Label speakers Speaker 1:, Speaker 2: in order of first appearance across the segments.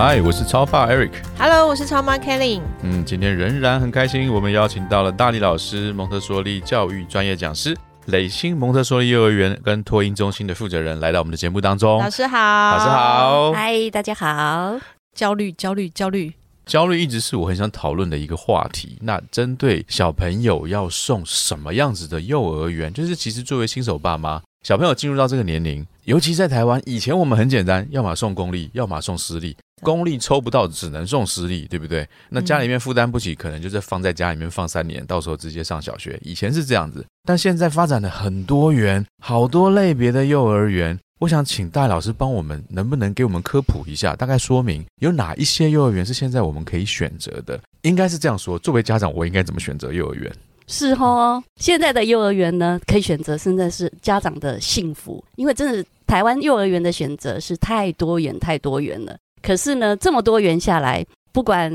Speaker 1: 嗨，我是超爸 Eric。
Speaker 2: Hello，我是超妈 Kelly。
Speaker 1: 嗯，今天仍然很开心，我们邀请到了大力老师、蒙特梭利教育专业讲师、磊星蒙特梭利幼儿园跟托婴中心的负责人来到我们的节目当中。
Speaker 2: 老师好，
Speaker 1: 老师好，
Speaker 3: 嗨，大家好。
Speaker 2: 焦虑，焦虑，焦虑，
Speaker 1: 焦虑一直是我很想讨论的一个话题。那针对小朋友要送什么样子的幼儿园，就是其实作为新手爸妈。小朋友进入到这个年龄，尤其在台湾，以前我们很简单，要么送公立，要么送私立。公立抽不到，只能送私立，对不对？那家里面负担不起，可能就是放在家里面放三年，到时候直接上小学。以前是这样子，但现在发展的很多元，好多类别的幼儿园。我想请戴老师帮我们，能不能给我们科普一下，大概说明有哪一些幼儿园是现在我们可以选择的？应该是这样说，作为家长，我应该怎么选择幼儿园？
Speaker 3: 是哦，现在的幼儿园呢，可以选择，现在是家长的幸福，因为真的台湾幼儿园的选择是太多元、太多元了。可是呢，这么多元下来，不管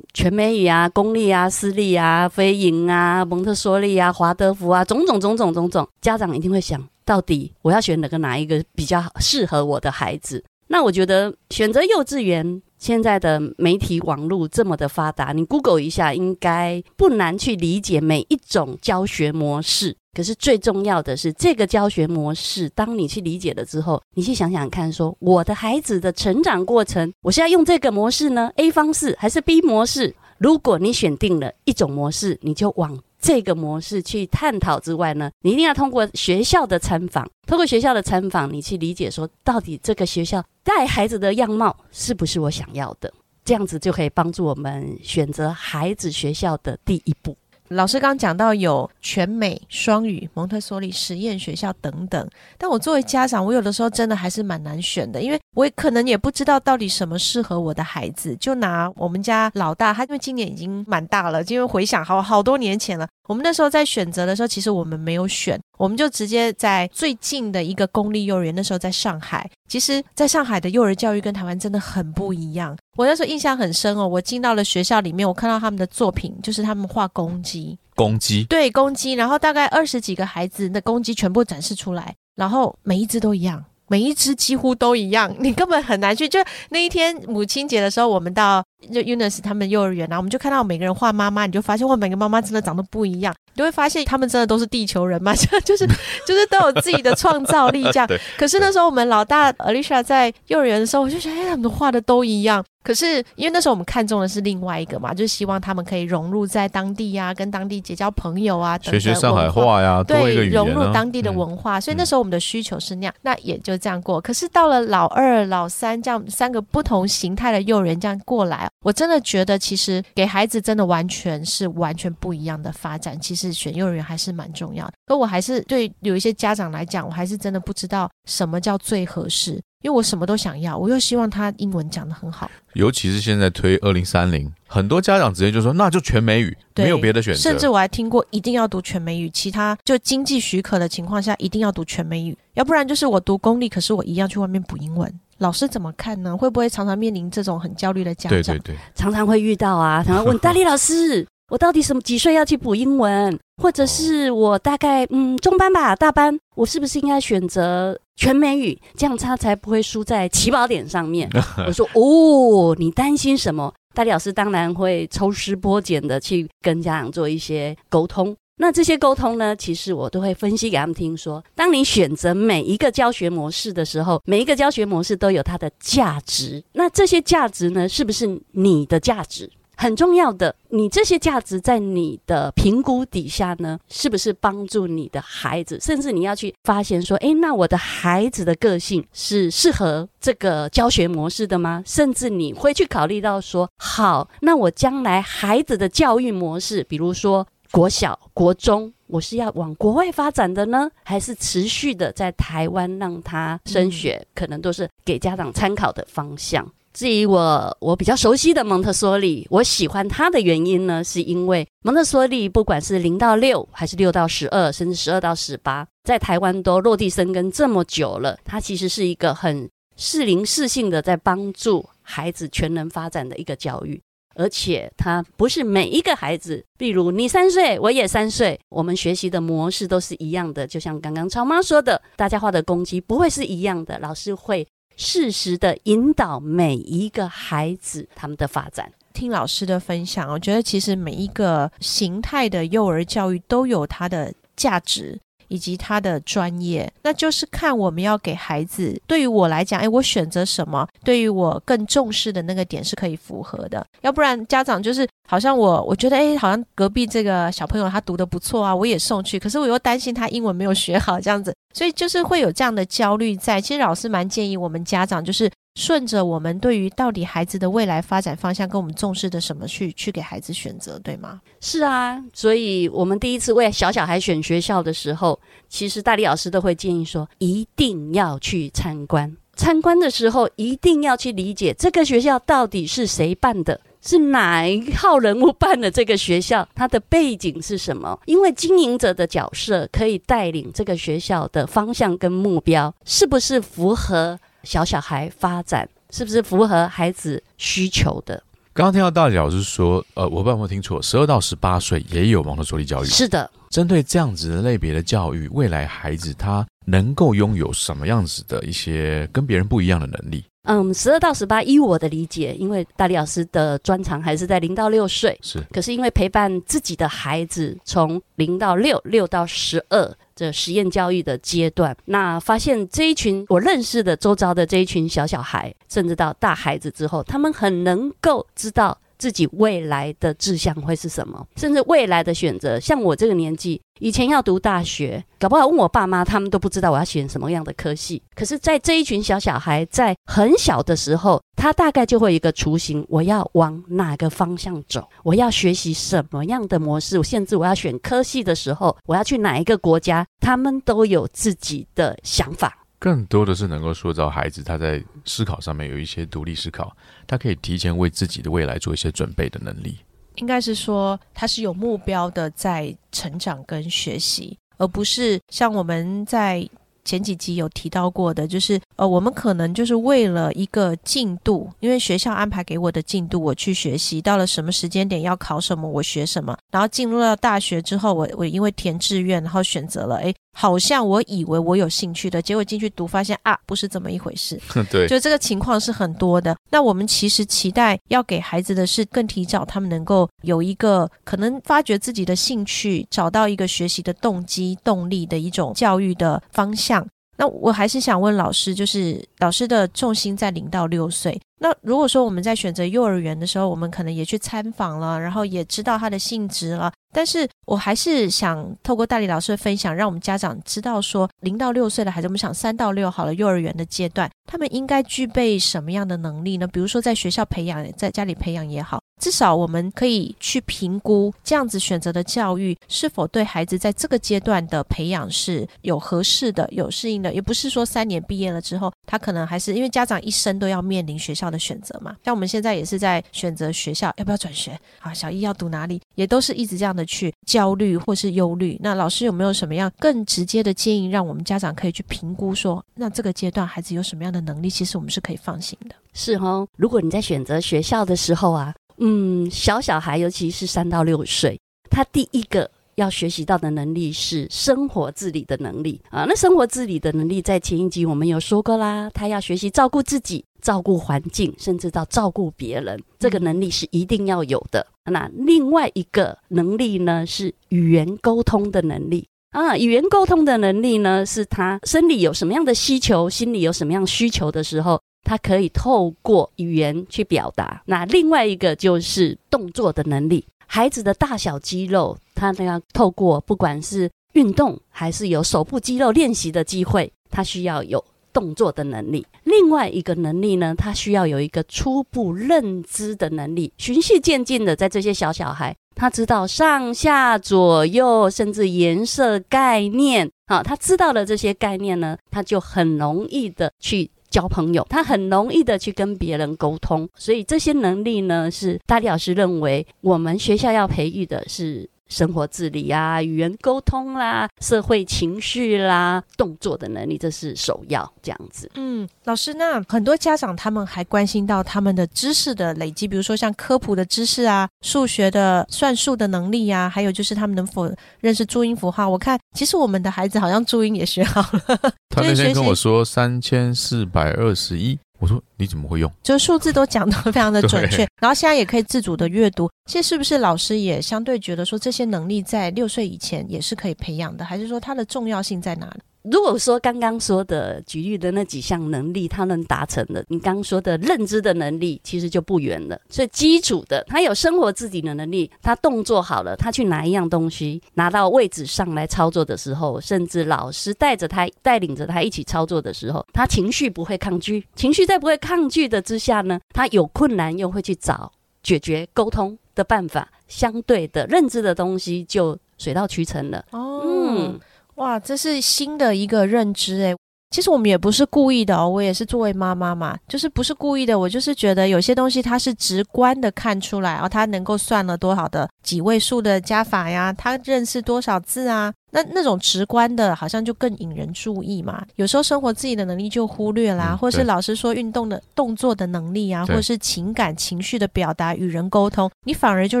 Speaker 3: 全美语啊、公立啊、私立啊、飞营啊、蒙特梭利啊、华德福啊，种种种种种种，家长一定会想到底我要选哪个哪一个比较适合我的孩子？那我觉得选择幼稚园。现在的媒体网络这么的发达，你 Google 一下，应该不难去理解每一种教学模式。可是最重要的是，这个教学模式，当你去理解了之后，你去想想看，说我的孩子的成长过程，我是要用这个模式呢，A 方式还是 B 模式？如果你选定了一种模式，你就往。这个模式去探讨之外呢，你一定要通过学校的参访，通过学校的参访，你去理解说，到底这个学校带孩子的样貌是不是我想要的？这样子就可以帮助我们选择孩子学校的第一步。
Speaker 2: 老师刚讲到有全美、双语、蒙特梭利实验学校等等，但我作为家长，我有的时候真的还是蛮难选的，因为我也可能也不知道到底什么适合我的孩子。就拿我们家老大，他因为今年已经蛮大了，因为回想好好多年前了。我们那时候在选择的时候，其实我们没有选，我们就直接在最近的一个公立幼儿园。那时候在上海，其实在上海的幼儿教育跟台湾真的很不一样。我那时候印象很深哦，我进到了学校里面，我看到他们的作品，就是他们画公鸡，
Speaker 1: 公鸡，
Speaker 2: 对，公鸡，然后大概二十几个孩子的公鸡全部展示出来，然后每一只都一样。每一只几乎都一样，你根本很难去。就那一天母亲节的时候，我们到就 Unis 他们幼儿园，然后我们就看到每个人画妈妈，你就发现哇，每个妈妈真的长得不一样，你就会发现他们真的都是地球人嘛，就 就是就是都有自己的创造力这样。可是那时候我们老大 Alicia 在幼儿园的时候，我就觉得哎，他们画的都一样。可是，因为那时候我们看中的是另外一个嘛，就希望他们可以融入在当地呀，跟当地结交朋友啊，
Speaker 1: 学学上海话呀，
Speaker 2: 对，融入当地的文化。所以那时候我们的需求是那样，那也就这样过。可是到了老二、老三这样三个不同形态的幼儿园这样过来，我真的觉得其实给孩子真的完全是完全不一样的发展。其实选幼儿园还是蛮重要的。可我还是对有一些家长来讲，我还是真的不知道什么叫最合适。因为我什么都想要，我又希望他英文讲得很好。
Speaker 1: 尤其是现在推二零三零，很多家长直接就说那就全美语，没有别的选择。
Speaker 2: 甚至我还听过一定要读全美语，其他就经济许可的情况下一定要读全美语，要不然就是我读公立，可是我一样去外面补英文。老师怎么看呢？会不会常常面临这种很焦虑的家长？
Speaker 1: 对对对，
Speaker 3: 常常会遇到啊，常常问大力老师。我到底什么几岁要去补英文，或者是我大概嗯中班吧大班，我是不是应该选择全美语，这样他才不会输在起跑点上面？我说哦，你担心什么？大力老师当然会抽丝剥茧的去跟家长做一些沟通。那这些沟通呢，其实我都会分析给他们听。说，当你选择每一个教学模式的时候，每一个教学模式都有它的价值。那这些价值呢，是不是你的价值？很重要的，你这些价值在你的评估底下呢，是不是帮助你的孩子？甚至你要去发现说，诶，那我的孩子的个性是适合这个教学模式的吗？甚至你会去考虑到说，好，那我将来孩子的教育模式，比如说国小、国中，我是要往国外发展的呢，还是持续的在台湾让他升学？可能都是给家长参考的方向。至于我，我比较熟悉的蒙特梭利，我喜欢它的原因呢，是因为蒙特梭利不管是零到六，还是六到十二，甚至十二到十八，在台湾都落地生根这么久了，它其实是一个很适龄适性的在帮助孩子全能发展的一个教育。而且它不是每一个孩子，比如你三岁，我也三岁，我们学习的模式都是一样的。就像刚刚超妈说的，大家画的攻击不会是一样的，老师会适时的引导每一个孩子他们的发展。
Speaker 2: 听老师的分享，我觉得其实每一个形态的幼儿教育都有它的价值。以及他的专业，那就是看我们要给孩子。对于我来讲，诶，我选择什么，对于我更重视的那个点是可以符合的。要不然家长就是好像我，我觉得诶，好像隔壁这个小朋友他读的不错啊，我也送去，可是我又担心他英文没有学好这样子，所以就是会有这样的焦虑在。其实老师蛮建议我们家长就是。顺着我们对于到底孩子的未来发展方向跟我们重视的什么去去给孩子选择，对吗？
Speaker 3: 是啊，所以我们第一次为小小孩选学校的时候，其实大力老师都会建议说，一定要去参观。参观的时候，一定要去理解这个学校到底是谁办的，是哪一号人物办的这个学校，它的背景是什么？因为经营者的角色可以带领这个学校的方向跟目标，是不是符合？小小孩发展是不是符合孩子需求的？
Speaker 1: 刚刚听到大李老师说，呃，我不知道有没有听错，十二到十八岁也有蒙特梭利教育。
Speaker 3: 是的，
Speaker 1: 针对这样子的类别的教育，未来孩子他能够拥有什么样子的一些跟别人不一样的能力？
Speaker 3: 嗯，十二到十八，依我的理解，因为大李老师的专长还是在零到六岁，
Speaker 1: 是。
Speaker 3: 可是因为陪伴自己的孩子从零到六，六到十二。这实验教育的阶段，那发现这一群我认识的周遭的这一群小小孩，甚至到大孩子之后，他们很能够知道。自己未来的志向会是什么？甚至未来的选择，像我这个年纪，以前要读大学，搞不好问我爸妈，他们都不知道我要选什么样的科系。可是，在这一群小小孩在很小的时候，他大概就会有一个雏形：我要往哪个方向走？我要学习什么样的模式？甚至我要选科系的时候，我要去哪一个国家？他们都有自己的想法。
Speaker 1: 更多的是能够塑造孩子，他在思考上面有一些独立思考，他可以提前为自己的未来做一些准备的能力。
Speaker 2: 应该是说，他是有目标的在成长跟学习，而不是像我们在。前几集有提到过的，就是呃，我们可能就是为了一个进度，因为学校安排给我的进度，我去学习，到了什么时间点要考什么，我学什么，然后进入到大学之后，我我因为填志愿，然后选择了，哎，好像我以为我有兴趣的，结果进去读发现啊，不是这么一回事。
Speaker 1: 对，
Speaker 2: 就这个情况是很多的。那我们其实期待要给孩子的是更提早，他们能够有一个可能发掘自己的兴趣，找到一个学习的动机、动力的一种教育的方向。那我还是想问老师，就是老师的重心在零到六岁。那如果说我们在选择幼儿园的时候，我们可能也去参访了，然后也知道它的性质了。但是我还是想透过大理老师的分享，让我们家长知道说，零到六岁的孩子，我们想三到六好了，幼儿园的阶段，他们应该具备什么样的能力呢？比如说在学校培养，在家里培养也好。至少我们可以去评估这样子选择的教育是否对孩子在这个阶段的培养是有合适的、有适应的。也不是说三年毕业了之后，他可能还是因为家长一生都要面临学校的选择嘛。像我们现在也是在选择学校要不要转学啊，小一要读哪里，也都是一直这样的去焦虑或是忧虑。那老师有没有什么样更直接的建议，让我们家长可以去评估说，那这个阶段孩子有什么样的能力，其实我们是可以放心的。
Speaker 3: 是哦，如果你在选择学校的时候啊。嗯，小小孩，尤其是三到六岁，他第一个要学习到的能力是生活自理的能力啊。那生活自理的能力，在前一集我们有说过啦，他要学习照顾自己、照顾环境，甚至到照顾别人，这个能力是一定要有的。那另外一个能力呢，是语言沟通的能力啊。语言沟通的能力呢，是他生理有什么样的需求，心理有什么样需求的时候。他可以透过语言去表达。那另外一个就是动作的能力。孩子的大小肌肉，他都要透过不管是运动还是有手部肌肉练习的机会，他需要有动作的能力。另外一个能力呢，他需要有一个初步认知的能力，循序渐进的，在这些小小孩，他知道上下左右，甚至颜色概念。好，他知道了这些概念呢，他就很容易的去。交朋友，他很容易的去跟别人沟通，所以这些能力呢，是大力老师认为我们学校要培育的是。生活自理啊，语言沟通啦，社会情绪啦，动作的能力，这是首要。这样子，
Speaker 2: 嗯，老师，那很多家长他们还关心到他们的知识的累积，比如说像科普的知识啊，数学的算术的能力呀，还有就是他们能否认识注音符号。我看其实我们的孩子好像注音也学好了。
Speaker 1: 他那天跟我说 三千四百二十一。我说你怎么会用？
Speaker 2: 就数字都讲得非常的 准确，然后现在也可以自主的阅读。其实是不是老师也相对觉得说这些能力在六岁以前也是可以培养的？还是说它的重要性在哪里？
Speaker 3: 如果说刚刚说的举例的那几项能力，他能达成的，你刚刚说的认知的能力，其实就不远了。所以基础的，他有生活自己的能力，他动作好了，他去拿一样东西拿到位置上来操作的时候，甚至老师带着他带领着他一起操作的时候，他情绪不会抗拒，情绪在不会抗拒的之下呢，他有困难又会去找解决沟通的办法，相对的认知的东西就水到渠成了。哦，嗯。
Speaker 2: 哇，这是新的一个认知诶。其实我们也不是故意的哦，我也是作为妈妈嘛，就是不是故意的，我就是觉得有些东西它是直观的看出来哦，他能够算了多少的几位数的加法呀，他认识多少字啊。那那种直观的，好像就更引人注意嘛。有时候生活自己的能力就忽略啦，或是老师说运动的动作的能力啊，或者是情感情绪的表达、与人沟通，你反而就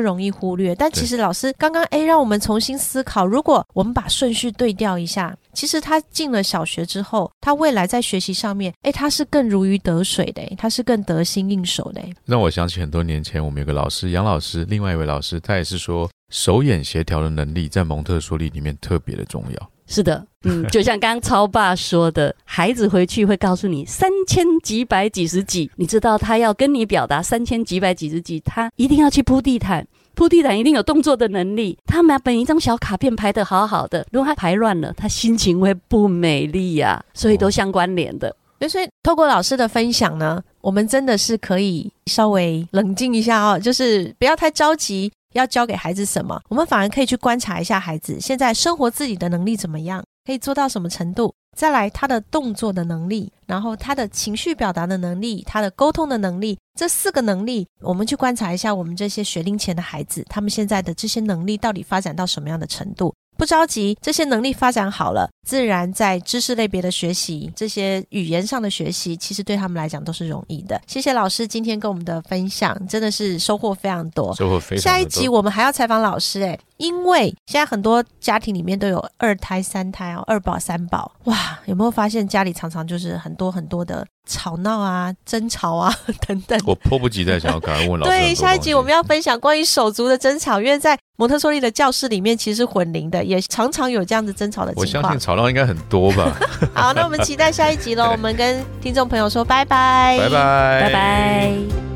Speaker 2: 容易忽略。但其实老师刚刚哎，让我们重新思考，如果我们把顺序对调一下，其实他进了小学之后，他未来在学习上面，哎，他是更如鱼得水的，他是更得心应手的。
Speaker 1: 让我想起很多年前，我们有个老师杨老师，另外一位老师，他也是说。手眼协调的能力在蒙特梭利里面特别的重要。
Speaker 3: 是的，嗯，就像刚刚超爸说的，孩子回去会告诉你三千几百几十几，你知道他要跟你表达三千几百几十几，他一定要去铺地毯，铺地毯一定有动作的能力。他把本一张小卡片排得好好的，如果他排乱了，他心情会不美丽呀，所以都相关联的。
Speaker 2: 所以透过老师的分享呢，我们真的是可以稍微冷静一下哦，就是不要太着急。要教给孩子什么？我们反而可以去观察一下孩子现在生活自己的能力怎么样，可以做到什么程度。再来他的动作的能力，然后他的情绪表达的能力，他的沟通的能力，这四个能力，我们去观察一下我们这些学龄前的孩子，他们现在的这些能力到底发展到什么样的程度。不着急，这些能力发展好了，自然在知识类别的学习，这些语言上的学习，其实对他们来讲都是容易的。谢谢老师今天跟我们的分享，真的是收获非常多。
Speaker 1: 收获非常
Speaker 2: 下一集我们还要采访老师，哎，因为现在很多家庭里面都有二胎、三胎哦，二宝、三宝，哇，有没有发现家里常常就是很多很多的。吵闹啊，争吵啊，等等。
Speaker 1: 我迫不及待想要赶快问老师。对，
Speaker 2: 下一集我们要分享关于手足的争吵，因为在蒙特梭利的教室里面，其实是混龄的，也常常有这样子争吵的情况。
Speaker 1: 我相信吵闹应该很多吧。
Speaker 2: 好，那我们期待下一集喽。我们跟听众朋友说拜拜，
Speaker 1: 拜拜，
Speaker 3: 拜拜。